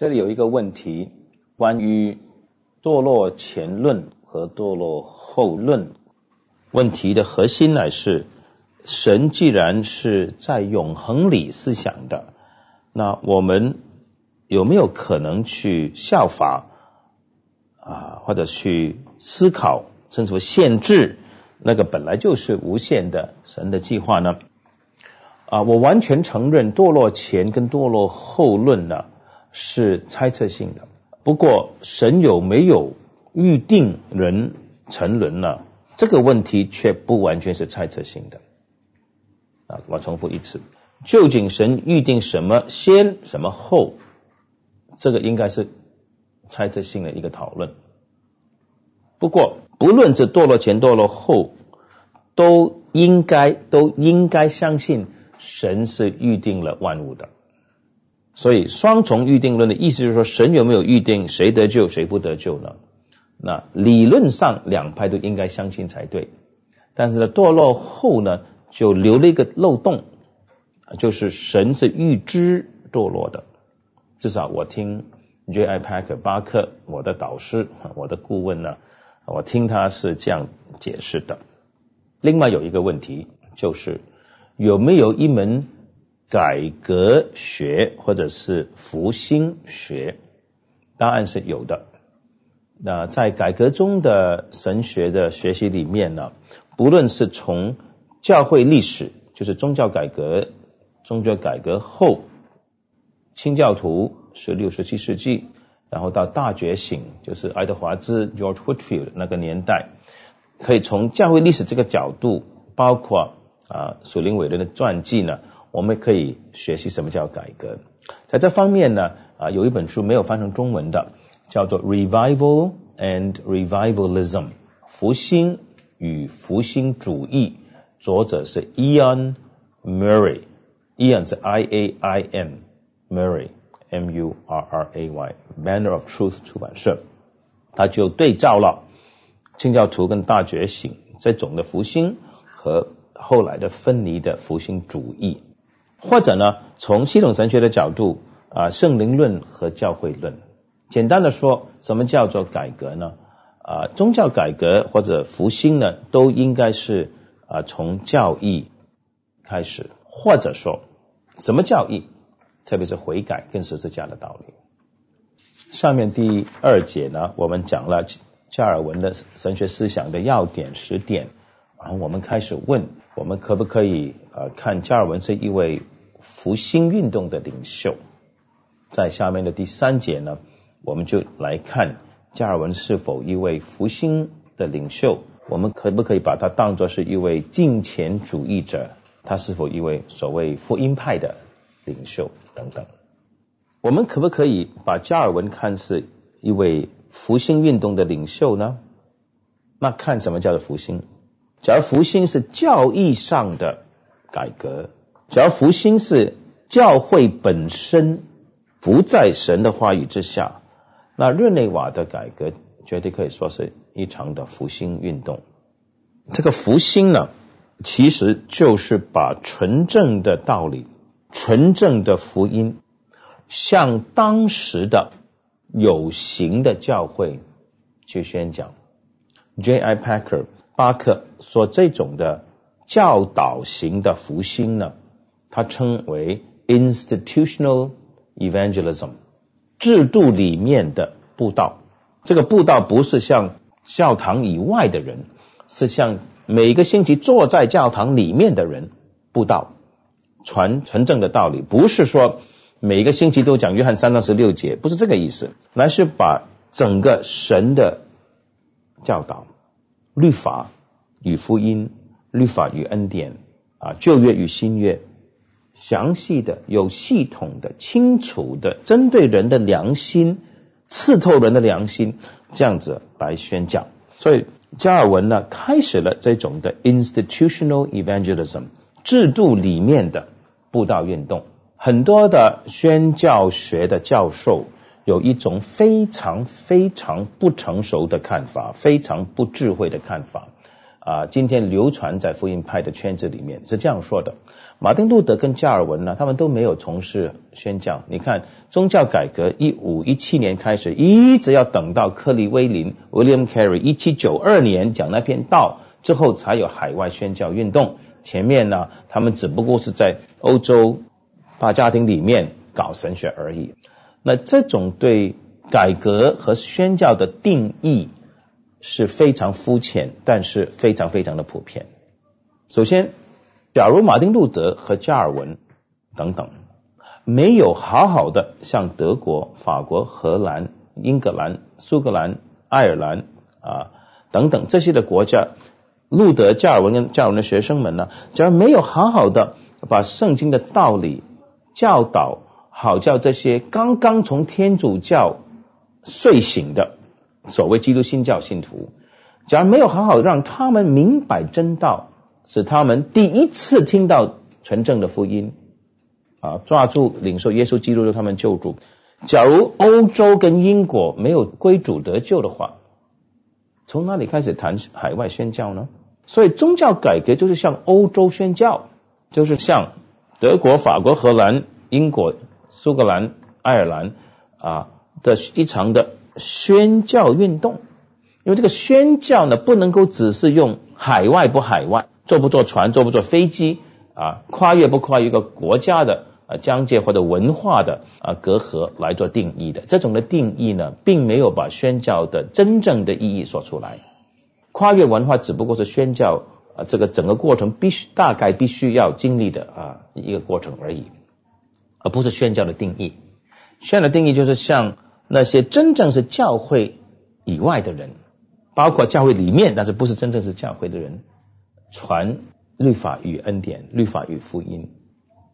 这里有一个问题，关于堕落前论和堕落后论。问题的核心乃是，神既然是在永恒里思想的，那我们有没有可能去效法啊，或者去思考，甚至说限制那个本来就是无限的神的计划呢？啊，我完全承认堕落前跟堕落后论呢。是猜测性的，不过神有没有预定人沉沦呢？这个问题却不完全是猜测性的。啊，我重复一次，究竟神预定什么先，什么后？这个应该是猜测性的一个讨论。不过，不论是堕落前、堕落后，都应该都应该相信神是预定了万物的。所以双重预定论的意思就是说，神有没有预定谁得救，谁不得救呢？那理论上两派都应该相信才对。但是呢，堕落后呢，就留了一个漏洞，就是神是预知堕落的。至少我听 J.I. Packer 巴克，我的导师，我的顾问呢，我听他是这样解释的。另外有一个问题就是，有没有一门？改革学或者是复兴学，答案是有的。那在改革中的神学的学习里面呢，不论是从教会历史，就是宗教改革、宗教改革后，清教徒十六、十七世纪，然后到大觉醒，就是爱德华兹 （George Whitfield） 那个年代，可以从教会历史这个角度，包括啊，属灵伟人的传记呢。我们可以学习什么叫改革，在这方面呢，啊，有一本书没有翻成中文的，叫做《Revival and Revivalism》，复兴与复兴主义，作者是 Ian Murray，Ian 是 I A I N，Murray，M U R R A Y，Manner of Truth 出版社，他就对照了清教徒跟大觉醒这种的复兴和后来的分离的复兴主义。或者呢，从系统神学的角度啊，圣灵论和教会论，简单的说，什么叫做改革呢？啊，宗教改革或者复兴呢，都应该是啊从教义开始，或者说什么教义，特别是悔改跟十字架的道理。上面第二节呢，我们讲了加尔文的神学思想的要点十点。然后我们开始问，我们可不可以呃看加尔文是一位复兴运动的领袖？在下面的第三节呢，我们就来看加尔文是否一位复兴的领袖？我们可不可以把他当作是一位敬虔主义者？他是否一位所谓福音派的领袖？等等。我们可不可以把加尔文看是一位复兴运动的领袖呢？那看什么叫做复兴？假如福星是教义上的改革，假如福星是教会本身不在神的话语之下，那日内瓦的改革绝对可以说是一场的福星运动。这个福星呢，其实就是把纯正的道理、纯正的福音，向当时的有形的教会去宣讲。J.I. Packer。巴克说：“这种的教导型的福星呢，他称为 institutional evangelism，制度里面的布道。这个布道不是像教堂以外的人，是像每个星期坐在教堂里面的人布道，传纯正的道理。不是说每个星期都讲约翰三到十六节，不是这个意思，而是把整个神的教导。”律法与福音，律法与恩典啊，旧约与新约，详细的、有系统的、清楚的，针对人的良心，刺透人的良心，这样子来宣讲。所以加尔文呢，开始了这种的 institutional evangelism 制度里面的布道运动。很多的宣教学的教授。有一种非常非常不成熟的看法，非常不智慧的看法，啊，今天流传在福音派的圈子里面是这样说的：马丁路德跟加尔文呢，他们都没有从事宣教。你看，宗教改革一五一七年开始，一直要等到克利威林 （William Carey） 一七九二年讲那篇道之后，才有海外宣教运动。前面呢，他们只不过是在欧洲大家庭里面搞神学而已。那这种对改革和宣教的定义。是非常肤浅，但是非常非常的普遍。首先，假如马丁路德和加尔文等等没有好好的像德国、法国、荷兰、英格兰、苏格兰、爱尔兰啊等等这些的国家，路德、加尔文跟加尔文的学生们呢，假如没有好好的把圣经的道理教导好，叫这些刚刚从天主教睡醒的。所谓基督新教信徒，假如没有好好让他们明白真道，使他们第一次听到纯正的福音，啊，抓住领受耶稣基督的他们救主。假如欧洲跟英国没有归主得救的话，从哪里开始谈海外宣教呢？所以宗教改革就是向欧洲宣教，就是向德国、法国、荷兰、英国、苏格兰、爱尔兰啊的一场的。宣教运动，因为这个宣教呢，不能够只是用海外不海外，坐不坐船，坐不坐飞机啊，跨越不跨越一个国家的啊疆界或者文化的啊隔阂来做定义的。这种的定义呢，并没有把宣教的真正的意义说出来。跨越文化只不过是宣教啊这个整个过程必须大概必须要经历的啊一个过程而已，而不是宣教的定义。宣教的定义就是像。那些真正是教会以外的人，包括教会里面，但是不是真正是教会的人，传律法与恩典，律法与福音。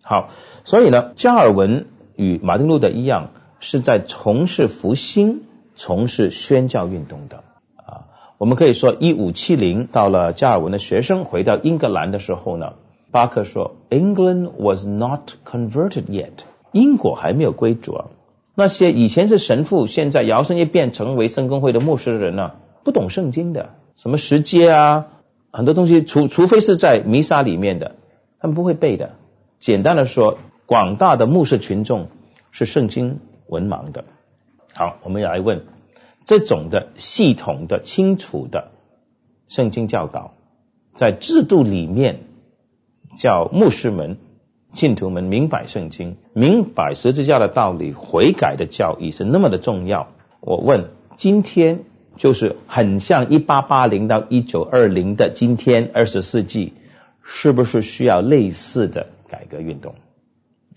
好，所以呢，加尔文与马丁路德一样，是在从事复兴、从事宣教运动的啊。我们可以说，一五七零到了加尔文的学生回到英格兰的时候呢，巴克说，England was not converted yet，英国还没有归主啊。那些以前是神父，现在摇身一变成为圣公会的牧师的人呢，不懂圣经的，什么时节啊，很多东西除除非是在弥撒里面的，他们不会背的。简单的说，广大的牧师群众是圣经文盲的。好，我们来问这种的系统的、清楚的圣经教导，在制度里面叫牧师们。信徒们明白圣经，明白十字架的道理，悔改的教义是那么的重要。我问，今天就是很像一八八零到一九二零的今天二十世纪，是不是需要类似的改革运动？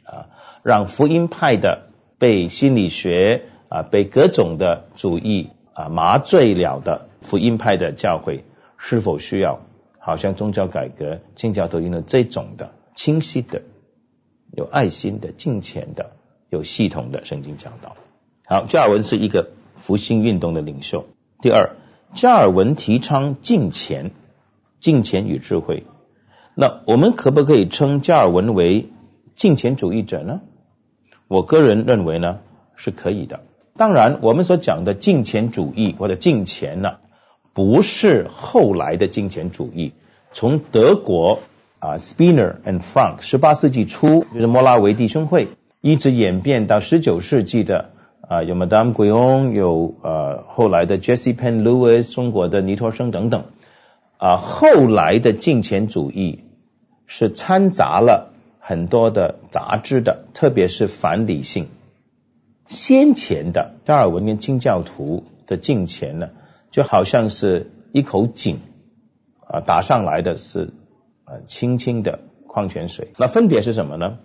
啊，让福音派的被心理学啊被各种的主义啊麻醉了的福音派的教会，是否需要好像宗教改革、清教徒运动这种的清晰的？有爱心的、敬虔的、有系统的圣经教导。好，加尔文是一个复兴运动的领袖。第二，加尔文提倡敬虔、敬虔与智慧。那我们可不可以称加尔文为敬虔主义者呢？我个人认为呢是可以的。当然，我们所讲的敬虔主义或者敬虔呢，不是后来的敬虔主义，从德国。啊，Spinner and Frank，十八世纪初就是莫拉维弟兄会，一直演变到十九世纪的啊，有 Madame Guyon，有呃后来的 Jesse Pen Lewis，中国的尼托生等等啊，后来的敬虔主义是掺杂了很多的杂质的，特别是反理性。先前的加尔文跟清教徒的敬虔呢，就好像是一口井啊，打上来的是。啊，清清的矿泉水，那分别是什么呢？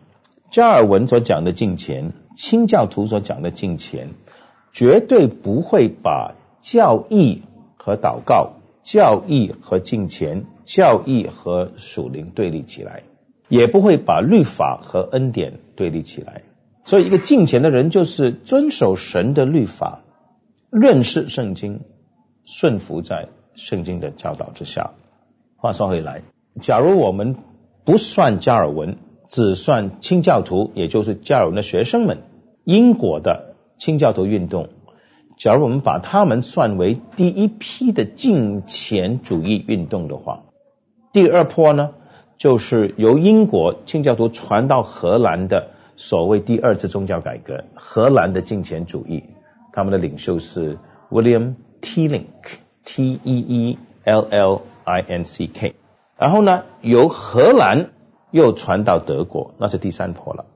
加尔文所讲的敬虔，清教徒所讲的敬虔，绝对不会把教义和祷告、教义和敬虔、教义和属灵对立起来，也不会把律法和恩典对立起来。所以，一个敬虔的人就是遵守神的律法，认识圣经，顺服在圣经的教导之下。话说回来。假如我们不算加尔文，只算清教徒，也就是加尔文的学生们，英国的清教徒运动假如我们把他们算为第一批的金钱主义运动的话，第二波呢，就是由英国清教徒传到荷兰的所谓第二次宗教改革，荷兰的金钱主义，他们的领袖是 William Tillink，T E E L L I N C K，然后呢，由荷兰又传到德国，那是第三波了。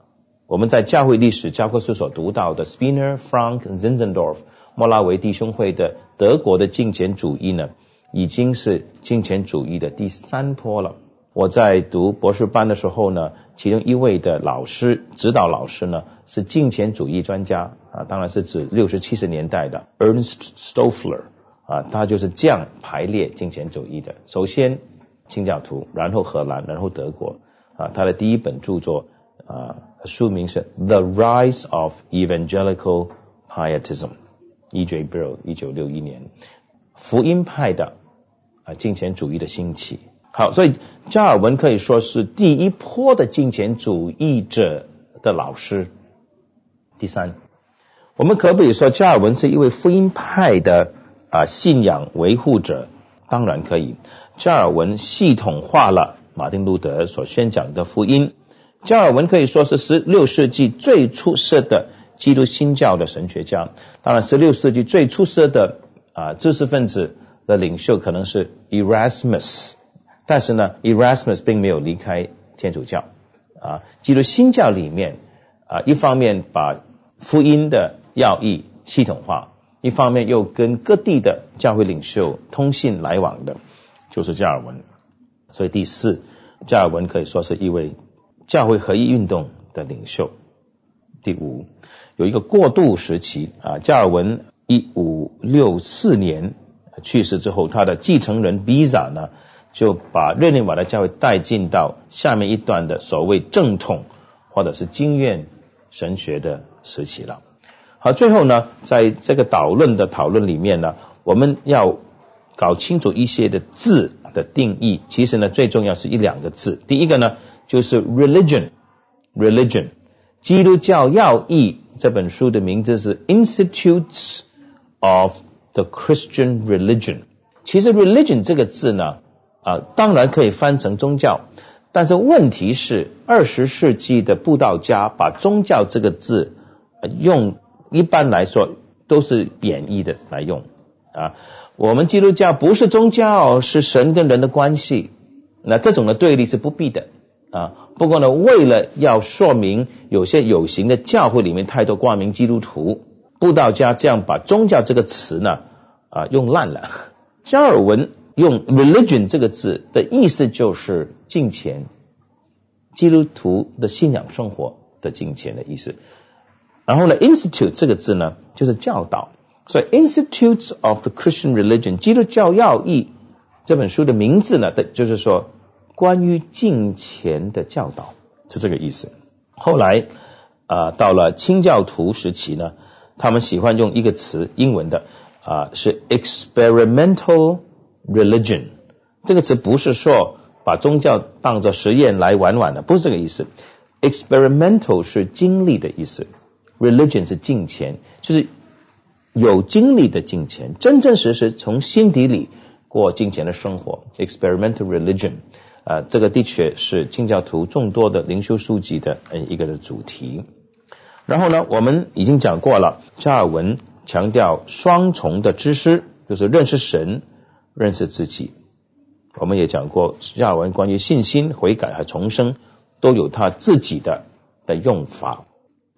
我们在教会历史教科书所读到的 Spinner、Frank、Zinzendorf。莫拉维弟兄会的德国的金钱主义呢，已经是金钱主义的第三波了。我在读博士班的时候呢，其中一位的老师指导老师呢是金钱主义专家啊，当然是指六十七十年代的 Ernst Stoffler 啊，他就是这样排列金钱主义的。首先清教徒，然后荷兰，然后德国啊，他的第一本著作啊，书名是《The Rise of Evangelical Pietism》。E.J. Brill，一九六一年，福音派的啊金钱主义的兴起。好，所以加尔文可以说是第一波的金钱主义者的老师。第三，我们可不可以说加尔文是一位福音派的啊信仰维护者？当然可以。加尔文系统化了马丁路德所宣讲的福音。加尔文可以说是十六世纪最出色的。基督新教的神学家，当然，十六世纪最出色的啊知识分子的领袖可能是 Erasmus，但是呢，Erasmus 并没有离开天主教啊。基督新教里面啊，一方面把福音的要义系统化，一方面又跟各地的教会领袖通信来往的，就是加尔文。所以第四，加尔文可以说是一位教会合一运动的领袖。第五。有一个过渡时期啊，加尔文一五六四年去世之后，他的继承人 Visa 呢，就把日内瓦的教会带进到下面一段的所谓正统或者是经验神学的时期了。好，最后呢，在这个导论的讨论里面呢，我们要搞清楚一些的字的定义。其实呢，最重要是一两个字。第一个呢，就是 religion，religion，基督教要义。这本书的名字是《Institutes of the Christian Religion》。其实 “religion” 这个字呢，啊，当然可以翻成宗教，但是问题是，二十世纪的布道家把宗教这个字用，一般来说都是贬义的来用啊。我们基督教不是宗教，是神跟人的关系，那这种的对立是不必的。啊，不过呢，为了要说明有些有形的教会里面太多挂名基督徒，布道家这样把宗教这个词呢啊用烂了。加尔文用 religion 这个字的意思就是金钱，基督徒的信仰生活的金钱的意思。然后呢，institute 这个字呢就是教导，所以 Institutes of the Christian Religion 基督教要义这本书的名字呢的就是说。关于金钱的教导是这个意思。后来啊，到了清教徒时期呢，他们喜欢用一个词，英文的啊是 experimental religion。这个词不是说把宗教当作实验来玩玩的，不是这个意思。experimental 是经历的意思，religion 是金钱，就是有经历的金钱，真真实实从心底里过金钱的生活。experimental religion。啊，这个的确是清教徒众多的灵修书籍的呃一个的主题。然后呢，我们已经讲过了，加尔文强调双重的知识，就是认识神、认识自己。我们也讲过，加尔文关于信心、悔改和重生都有他自己的的用法。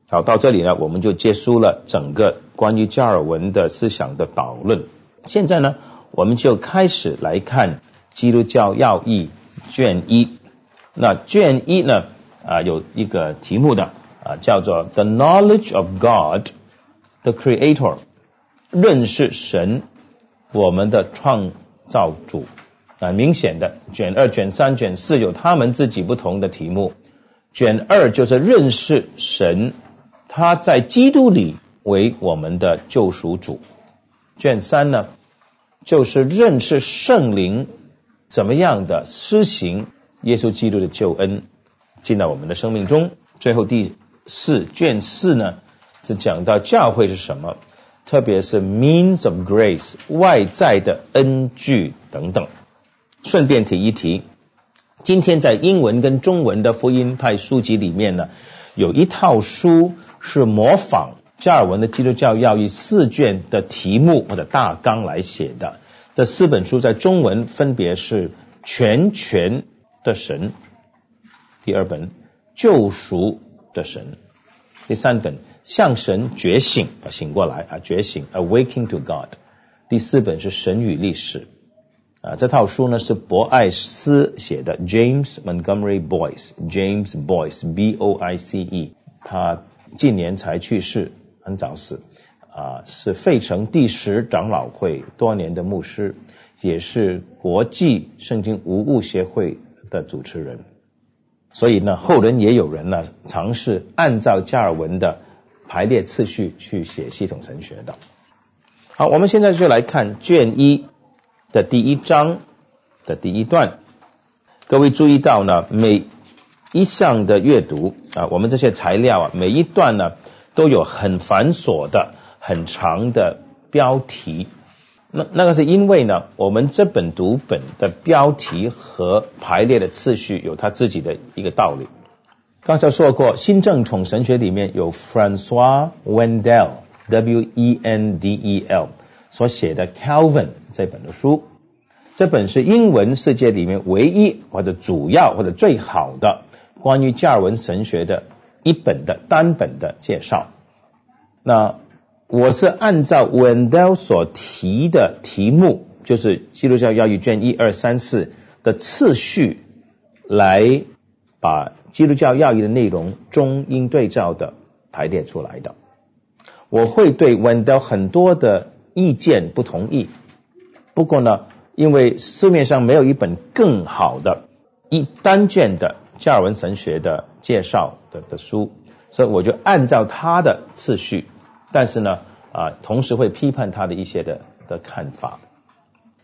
好，到这里呢，我们就结束了整个关于加尔文的思想的导论。现在呢，我们就开始来看基督教要义。卷一，那卷一呢啊有一个题目的啊叫做 The Knowledge of God, the Creator，认识神，我们的创造主啊明显的卷二、卷三、卷四有他们自己不同的题目，卷二就是认识神，他在基督里为我们的救赎主，卷三呢就是认识圣灵。怎么样的施行耶稣基督的救恩进到我们的生命中？最后第四卷四呢是讲到教会是什么，特别是 means of grace 外在的恩具等等。顺便提一提，今天在英文跟中文的福音派书籍里面呢，有一套书是模仿加尔文的基督教要义四卷的题目或者大纲来写的。这四本书在中文分别是全权的神，第二本救赎的神，第三本向神觉醒啊醒过来啊觉醒 awaking to God，第四本是神与历史啊这套书呢是博爱斯写的 James Montgomery Boyce，James Boyce B O I C E，他近年才去世，很早死。啊，是费城第十长老会多年的牧师，也是国际圣经无误协会的主持人。所以呢，后人也有人呢尝试按照加尔文的排列次序去写系统神学的。好，我们现在就来看卷一的第一章的第一段。各位注意到呢，每一项的阅读啊，我们这些材料啊，每一段呢都有很繁琐的。很长的标题，那那个是因为呢，我们这本读本的标题和排列的次序有它自己的一个道理。刚才说过，新正统神学里面有 Francois Wendell W E N D E L 所写的 Calvin 这本的书，这本是英文世界里面唯一或者主要或者最好的关于加尔文神学的一本的单本的介绍。那我是按照 Wendel 所提的题目，就是基督教要义卷一二三四的次序，来把基督教要义的内容中英对照的排列出来的。我会对 Wendell 很多的意见不同意，不过呢，因为市面上没有一本更好的一单卷的加尔文神学的介绍的的书，所以我就按照他的次序。但是呢，啊，同时会批判他的一些的的看法。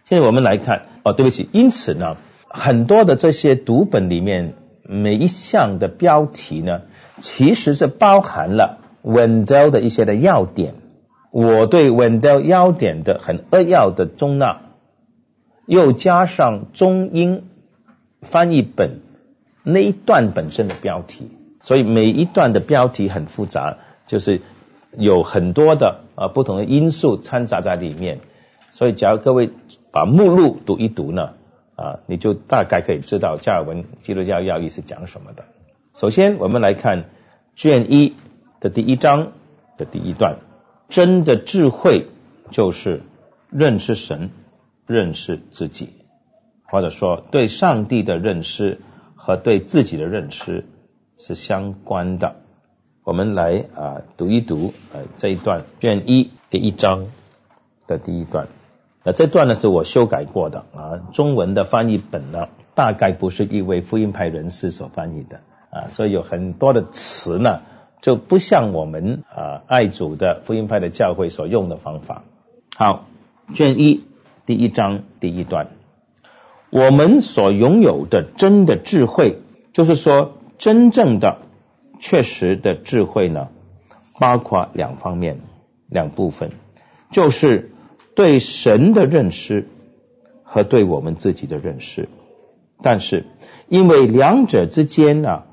现在我们来看，哦，对不起，因此呢，很多的这些读本里面，每一项的标题呢，其实是包含了 Wendell 的一些的要点。我对 Wendell 要点的很扼要的中纳，又加上中英翻译本那一段本身的标题，所以每一段的标题很复杂，就是。有很多的啊不同的因素掺杂在里面，所以假如各位把目录读一读呢，啊，你就大概可以知道加尔文基督教要义是讲什么的。首先，我们来看卷一的第一章的第一段，真的智慧就是认识神、认识自己，或者说对上帝的认识和对自己的认识是相关的。我们来啊读一读呃这一段卷一第一章的第一段，那这段呢是我修改过的啊，中文的翻译本呢大概不是一位福音派人士所翻译的啊，所以有很多的词呢就不像我们啊爱主的福音派的教会所用的方法。好，卷一第一章第一段，我们所拥有的真的智慧，就是说真正的。确实的智慧呢，包括两方面、两部分，就是对神的认识和对我们自己的认识。但是，因为两者之间呢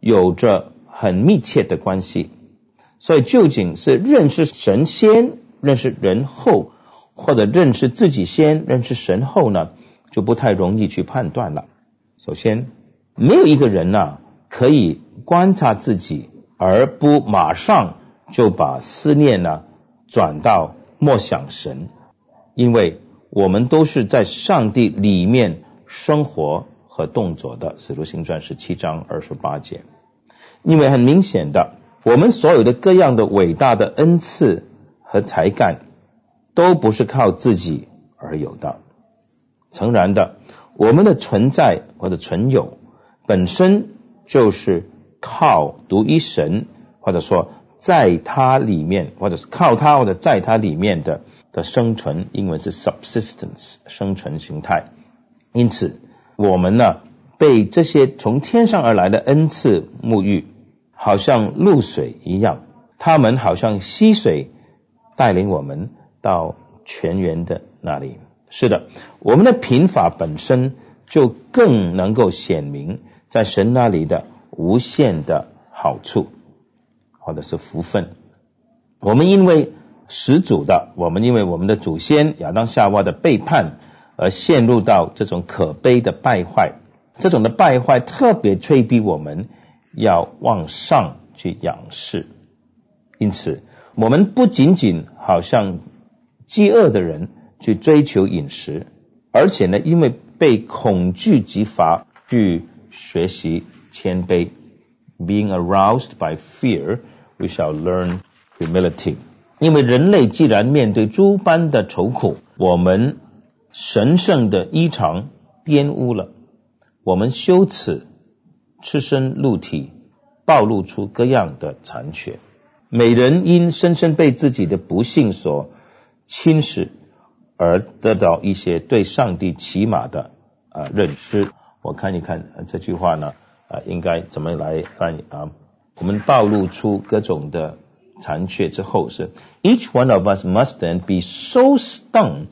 有着很密切的关系，所以究竟是认识神先、认识人后，或者认识自己先、认识神后呢，就不太容易去判断了。首先，没有一个人呢可以。观察自己，而不马上就把思念呢转到默想神，因为我们都是在上帝里面生活和动作的。使徒行传十七章二十八节，因为很明显的，我们所有的各样的伟大的恩赐和才干，都不是靠自己而有的。诚然的，我们的存在或者存有本身就是。靠独一神，或者说在它里面，或者是靠它或者在它里面的的生存，英文是 subsistence 生存形态。因此，我们呢被这些从天上而来的恩赐沐浴，好像露水一样，他们好像溪水带领我们到泉源的那里。是的，我们的贫乏本身就更能够显明在神那里的无限的好处，或者是福分。我们因为始祖的，我们因为我们的祖先亚当夏娃的背叛而陷入到这种可悲的败坏，这种的败坏特别催逼我们要往上去仰视。因此，我们不仅仅好像饥饿的人。去追求饮食，而且呢，因为被恐惧激发，去学习谦卑。Being aroused by fear, we shall learn humility. 因为人类既然面对诸般的愁苦，我们神圣的衣裳玷污了，我们羞耻，赤身露体，暴露出各样的残缺。每人因深深被自己的不幸所侵蚀。而得到一些对上帝起码的啊认知。我看一看这句话呢啊，应该怎么来翻译啊？我们暴露出各种的残缺之后是，Each one of us must then be so stung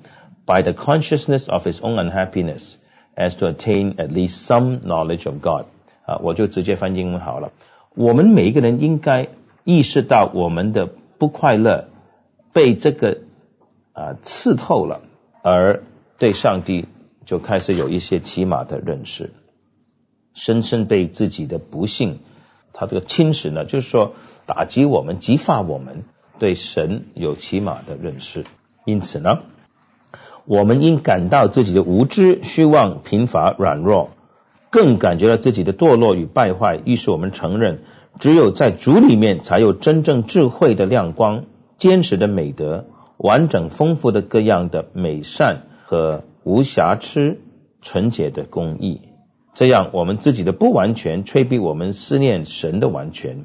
by the consciousness of his own unhappiness as to attain at least some knowledge of God。啊，我就直接翻英文好了。我们每一个人应该意识到我们的不快乐被这个。啊，刺透了，而对上帝就开始有一些起码的认识，深深被自己的不幸，他这个侵蚀呢，就是说打击我们，激发我们对神有起码的认识。因此呢，我们应感到自己的无知、虚妄、贫乏、软弱，更感觉到自己的堕落与败坏。于是我们承认，只有在主里面，才有真正智慧的亮光、坚实的美德。完整丰富的各样的美善和无瑕疵纯洁的公义，这样我们自己的不完全催逼我们思念神的完全。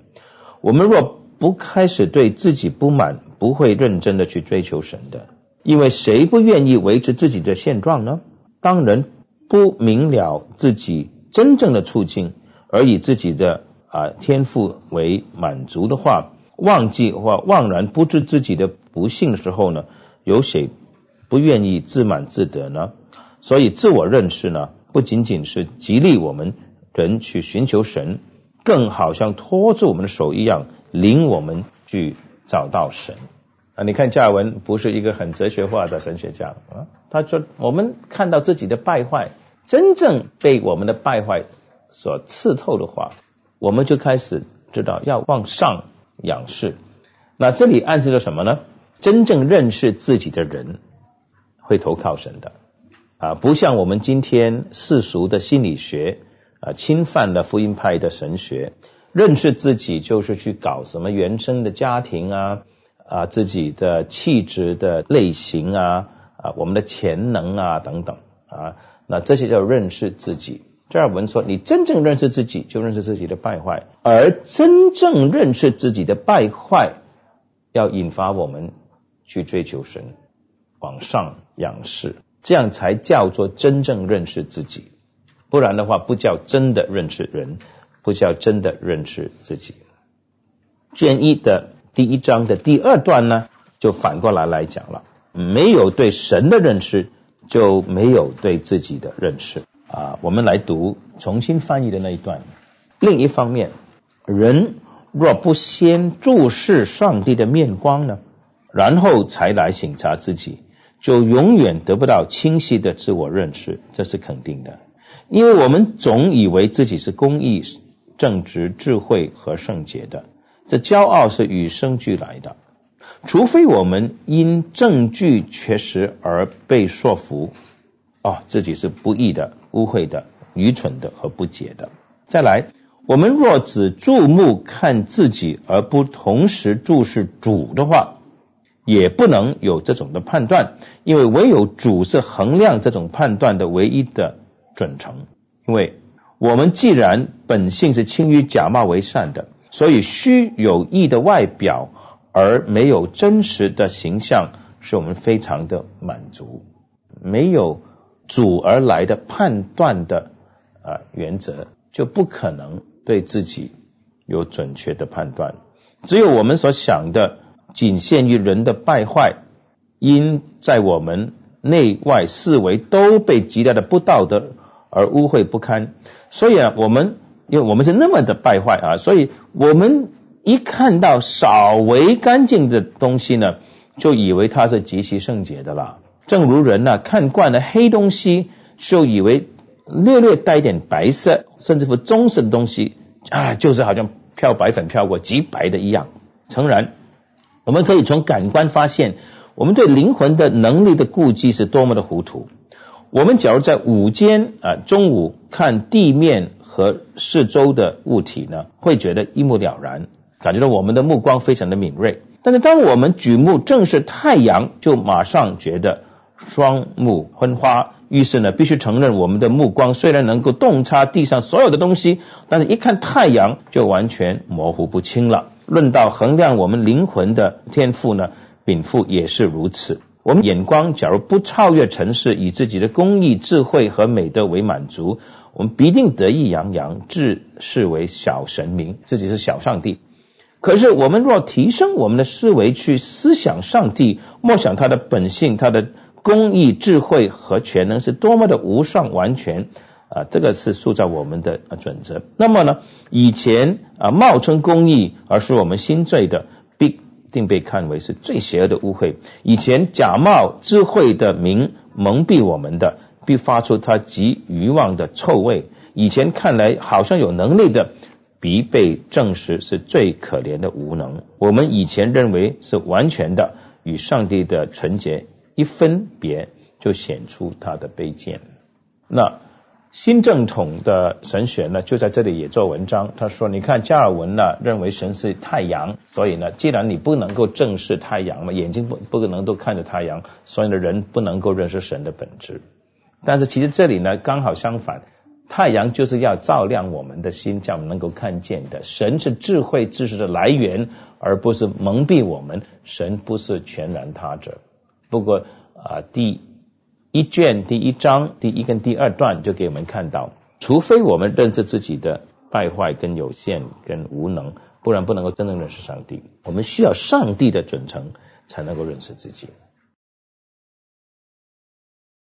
我们若不开始对自己不满，不会认真的去追求神的。因为谁不愿意维持自己的现状呢？当人不明了自己真正的处境，而以自己的啊天赋为满足的话。忘记或忘然不知自己的不幸的时候呢，有谁不愿意自满自得呢？所以自我认识呢，不仅仅是激励我们人去寻求神，更好像拖住我们的手一样，领我们去找到神啊！你看加尔文不是一个很哲学化的神学家啊，他说我们看到自己的败坏，真正被我们的败坏所刺透的话，我们就开始知道要往上。仰视，那这里暗示着什么呢？真正认识自己的人会投靠神的啊，不像我们今天世俗的心理学啊，侵犯了福音派的神学。认识自己就是去搞什么原生的家庭啊啊，自己的气质的类型啊啊，我们的潜能啊等等啊，那这些叫认识自己。这尔文说：“你真正认识自己，就认识自己的败坏；而真正认识自己的败坏，要引发我们去追求神，往上仰视，这样才叫做真正认识自己。不然的话，不叫真的认识人，不叫真的认识自己。”卷一的第一章的第二段呢，就反过来来讲了：没有对神的认识，就没有对自己的认识。啊，我们来读重新翻译的那一段。另一方面，人若不先注视上帝的面光呢，然后才来省察自己，就永远得不到清晰的自我认识，这是肯定的。因为我们总以为自己是公义、正直、智慧和圣洁的，这骄傲是与生俱来的。除非我们因证据缺失而被说服。哦，自己是不义的、污秽的、愚蠢的和不解的。再来，我们若只注目看自己，而不同时注视主的话，也不能有这种的判断，因为唯有主是衡量这种判断的唯一的准绳。因为我们既然本性是轻于假冒为善的，所以虚有意的外表而没有真实的形象，是我们非常的满足，没有。主而来的判断的啊原则，就不可能对自己有准确的判断。只有我们所想的仅限于人的败坏，因在我们内外四维都被极大的不道德而污秽不堪。所以啊，我们因为我们是那么的败坏啊，所以我们一看到稍微干净的东西呢，就以为它是极其圣洁的啦。正如人呢看惯了黑东西，就以为略略带一点白色，甚至乎棕色的东西啊，就是好像漂白粉漂过极白的一样。诚然，我们可以从感官发现，我们对灵魂的能力的顾忌是多么的糊涂。我们假如在午间啊中午看地面和四周的物体呢，会觉得一目了然，感觉到我们的目光非常的敏锐。但是当我们举目正视太阳，就马上觉得。双目昏花，于是呢，必须承认我们的目光虽然能够洞察地上所有的东西，但是一看太阳就完全模糊不清了。论到衡量我们灵魂的天赋呢，禀赋也是如此。我们眼光假如不超越尘世，以自己的公益、智慧和美德为满足，我们必定得意洋洋，自视为小神明，自己是小上帝。可是我们若提升我们的思维，去思想上帝，默想他的本性，他的。公益、智慧和全能是多么的无上完全啊！这个是塑造我们的准则。那么呢，以前啊冒充公益而使我们心醉的，必定被看为是最邪恶的污秽。以前假冒智慧的名蒙蔽我们的，必发出他极欲望的臭味。以前看来好像有能力的，必被证实是最可怜的无能。我们以前认为是完全的，与上帝的纯洁。一分别就显出他的卑贱。那新正统的神学呢，就在这里也做文章。他说：“你看加尔文呢，认为神是太阳，所以呢，既然你不能够正视太阳嘛，眼睛不不可能都看着太阳，所以呢，人不能够认识神的本质。但是其实这里呢，刚好相反，太阳就是要照亮我们的心，叫我们能够看见的。神是智慧知识的来源，而不是蒙蔽我们。神不是全然他者。”不过啊，第一卷第一章第一跟第二段就给我们看到，除非我们认识自己的败坏跟有限跟无能，不然不能够真正认识上帝。我们需要上帝的准成，才能够认识自己。